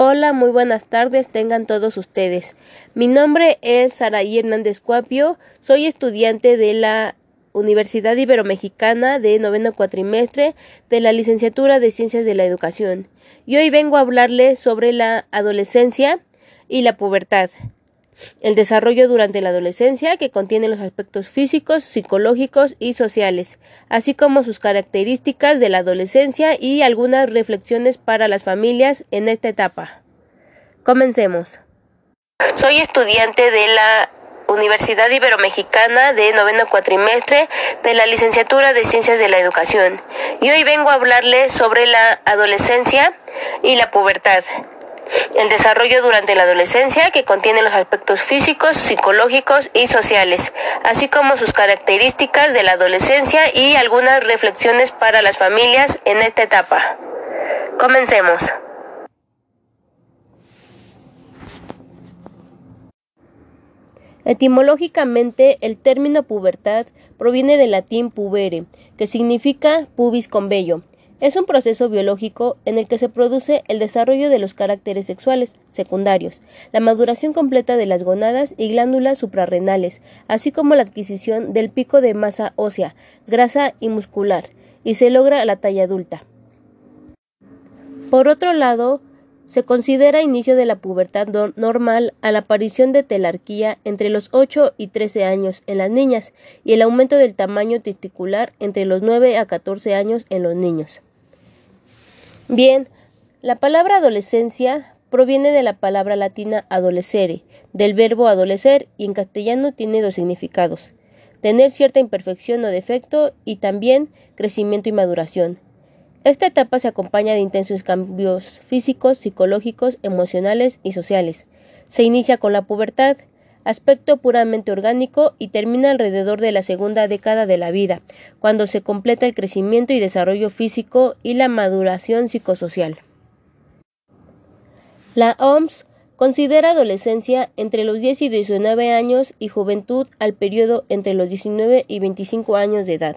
Hola, muy buenas tardes, tengan todos ustedes. Mi nombre es Saraí Hernández Cuapio, soy estudiante de la Universidad Iberomexicana de noveno cuatrimestre de la licenciatura de Ciencias de la Educación y hoy vengo a hablarles sobre la adolescencia y la pubertad. El desarrollo durante la adolescencia, que contiene los aspectos físicos, psicológicos y sociales, así como sus características de la adolescencia y algunas reflexiones para las familias en esta etapa. Comencemos. Soy estudiante de la Universidad Iberomexicana de noveno cuatrimestre de la licenciatura de Ciencias de la Educación y hoy vengo a hablarles sobre la adolescencia y la pubertad. El desarrollo durante la adolescencia, que contiene los aspectos físicos, psicológicos y sociales, así como sus características de la adolescencia y algunas reflexiones para las familias en esta etapa. Comencemos. Etimológicamente, el término pubertad proviene del latín pubere, que significa pubis con vello, es un proceso biológico en el que se produce el desarrollo de los caracteres sexuales secundarios, la maduración completa de las gonadas y glándulas suprarrenales, así como la adquisición del pico de masa ósea, grasa y muscular, y se logra la talla adulta. Por otro lado, se considera inicio de la pubertad normal a la aparición de telarquía entre los 8 y 13 años en las niñas y el aumento del tamaño testicular entre los 9 a 14 años en los niños. Bien, la palabra adolescencia proviene de la palabra latina adolescere, del verbo adolecer y en castellano tiene dos significados tener cierta imperfección o defecto y también crecimiento y maduración. Esta etapa se acompaña de intensos cambios físicos, psicológicos, emocionales y sociales. Se inicia con la pubertad, aspecto puramente orgánico y termina alrededor de la segunda década de la vida, cuando se completa el crecimiento y desarrollo físico y la maduración psicosocial. La OMS considera adolescencia entre los 10 y 19 años y juventud al periodo entre los 19 y 25 años de edad.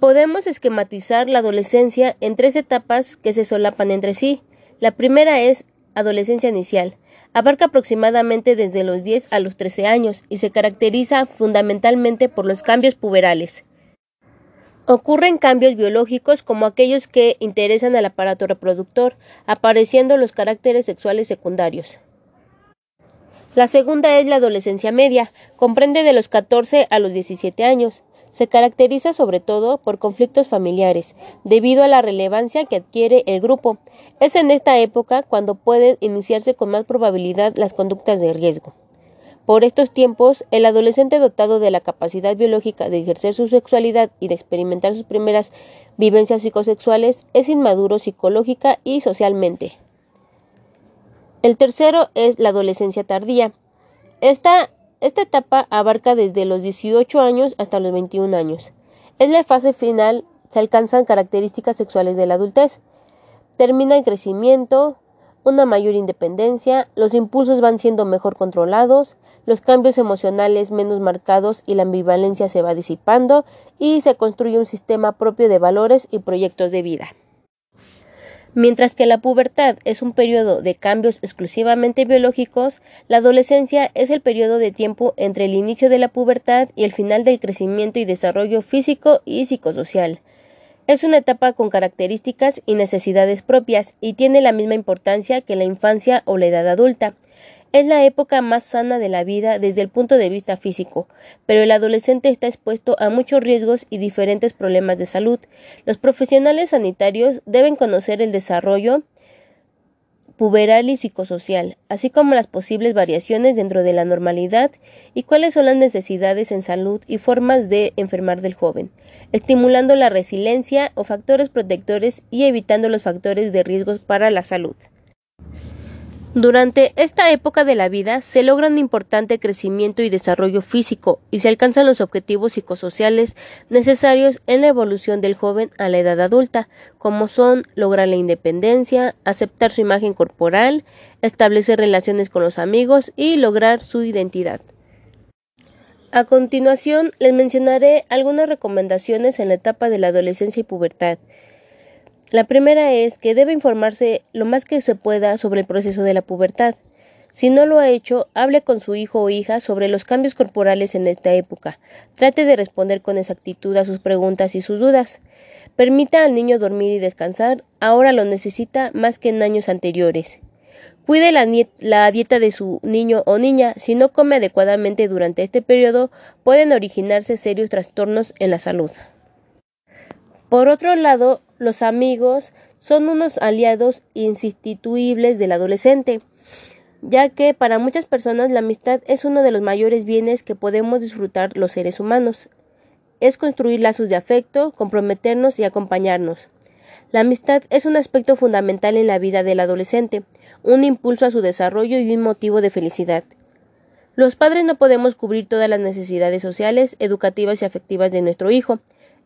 Podemos esquematizar la adolescencia en tres etapas que se solapan entre sí. La primera es adolescencia inicial, Abarca aproximadamente desde los 10 a los 13 años y se caracteriza fundamentalmente por los cambios puberales. Ocurren cambios biológicos como aquellos que interesan al aparato reproductor, apareciendo los caracteres sexuales secundarios. La segunda es la adolescencia media, comprende de los 14 a los 17 años. Se caracteriza sobre todo por conflictos familiares, debido a la relevancia que adquiere el grupo. Es en esta época cuando pueden iniciarse con más probabilidad las conductas de riesgo. Por estos tiempos, el adolescente dotado de la capacidad biológica de ejercer su sexualidad y de experimentar sus primeras vivencias psicosexuales es inmaduro psicológica y socialmente. El tercero es la adolescencia tardía. Esta esta etapa abarca desde los 18 años hasta los 21 años. Es la fase final, se alcanzan características sexuales de la adultez. Termina el crecimiento, una mayor independencia, los impulsos van siendo mejor controlados, los cambios emocionales menos marcados y la ambivalencia se va disipando y se construye un sistema propio de valores y proyectos de vida. Mientras que la pubertad es un periodo de cambios exclusivamente biológicos, la adolescencia es el periodo de tiempo entre el inicio de la pubertad y el final del crecimiento y desarrollo físico y psicosocial. Es una etapa con características y necesidades propias y tiene la misma importancia que la infancia o la edad adulta. Es la época más sana de la vida desde el punto de vista físico, pero el adolescente está expuesto a muchos riesgos y diferentes problemas de salud. Los profesionales sanitarios deben conocer el desarrollo puberal y psicosocial, así como las posibles variaciones dentro de la normalidad y cuáles son las necesidades en salud y formas de enfermar del joven, estimulando la resiliencia o factores protectores y evitando los factores de riesgos para la salud. Durante esta época de la vida se logra un importante crecimiento y desarrollo físico y se alcanzan los objetivos psicosociales necesarios en la evolución del joven a la edad adulta, como son lograr la independencia, aceptar su imagen corporal, establecer relaciones con los amigos y lograr su identidad. A continuación les mencionaré algunas recomendaciones en la etapa de la adolescencia y pubertad La primera es que debe informarse lo más que se pueda sobre el proceso de la pubertad. Si no lo ha hecho, hable con su hijo o hija sobre los cambios corporales en esta época. Trate de responder con exactitud a sus preguntas y sus dudas. Permita al niño dormir y descansar, ahora lo necesita más que en años anteriores. Cuide la, dieta de su niño o niña. Si no come adecuadamente durante este periodo, pueden originarse serios trastornos en la salud. Por otro lado, los amigos son unos aliados insustituibles del adolescente ya que para muchas personas la amistad es uno de los mayores bienes que podemos disfrutar los seres humanos. Es construir lazos de afecto, comprometernos y acompañarnos. La amistad es un aspecto fundamental en la vida del adolescente, un impulso a su desarrollo y un motivo de felicidad. Los padres no podemos cubrir todas las necesidades sociales, educativas y afectivas de nuestro hijo.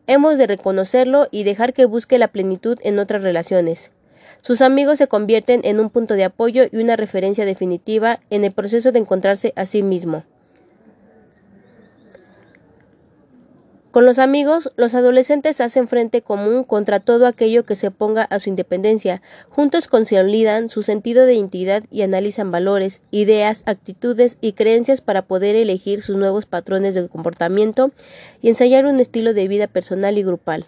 Hemos de reconocerlo y dejar que busque la plenitud en otras relaciones. Sus amigos se convierten en un punto de apoyo y una referencia definitiva en el proceso de encontrarse a sí mismo. Con los amigos, los adolescentes hacen frente común contra todo aquello que se oponga a su independencia. Juntos consolidan su sentido de identidad y analizan valores, ideas, actitudes y creencias para poder elegir sus nuevos patrones de comportamiento y ensayar un estilo de vida personal y grupal.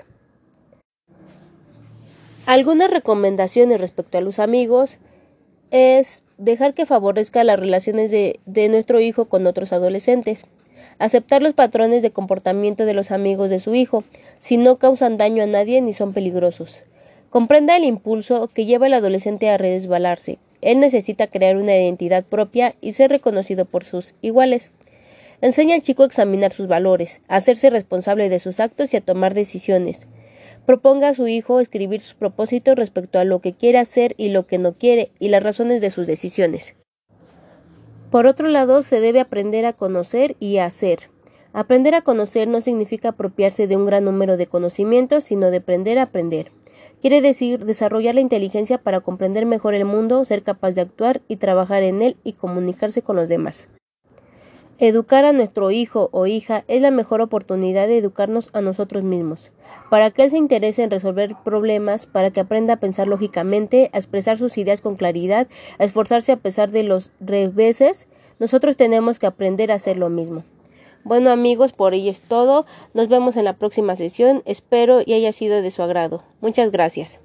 Algunas recomendaciones respecto a los amigos es dejar que favorezca las relaciones de, de, nuestro hijo con otros adolescentes, aceptar los patrones de comportamiento de los amigos de su hijo, si no causan daño a nadie ni son peligrosos. Comprenda el impulso que lleva al adolescente a resbalarse. Él necesita crear una identidad propia y ser reconocido por sus iguales. Enseña al chico a examinar sus valores, a hacerse responsable de sus actos y a tomar decisiones. Proponga a su hijo escribir sus propósitos respecto a lo que quiere hacer y lo que no quiere y las razones de sus decisiones. Por otro lado, se debe aprender a conocer y a hacer. Aprender a conocer no significa apropiarse de un gran número de conocimientos, sino de aprender a aprender. Quiere decir desarrollar la inteligencia para comprender mejor el mundo, ser capaz de actuar y trabajar en él y comunicarse con los demás. Educar a nuestro hijo o hija es la mejor oportunidad de educarnos a nosotros mismos, para que él se interese en resolver problemas, para que aprenda a pensar lógicamente, a expresar sus ideas con claridad, a esforzarse a pesar de los reveses, nosotros tenemos que aprender a hacer lo mismo. Bueno amigos, por ello es todo. Nos vemos en la próxima sesión. Espero y haya sido de su agrado. Muchas gracias.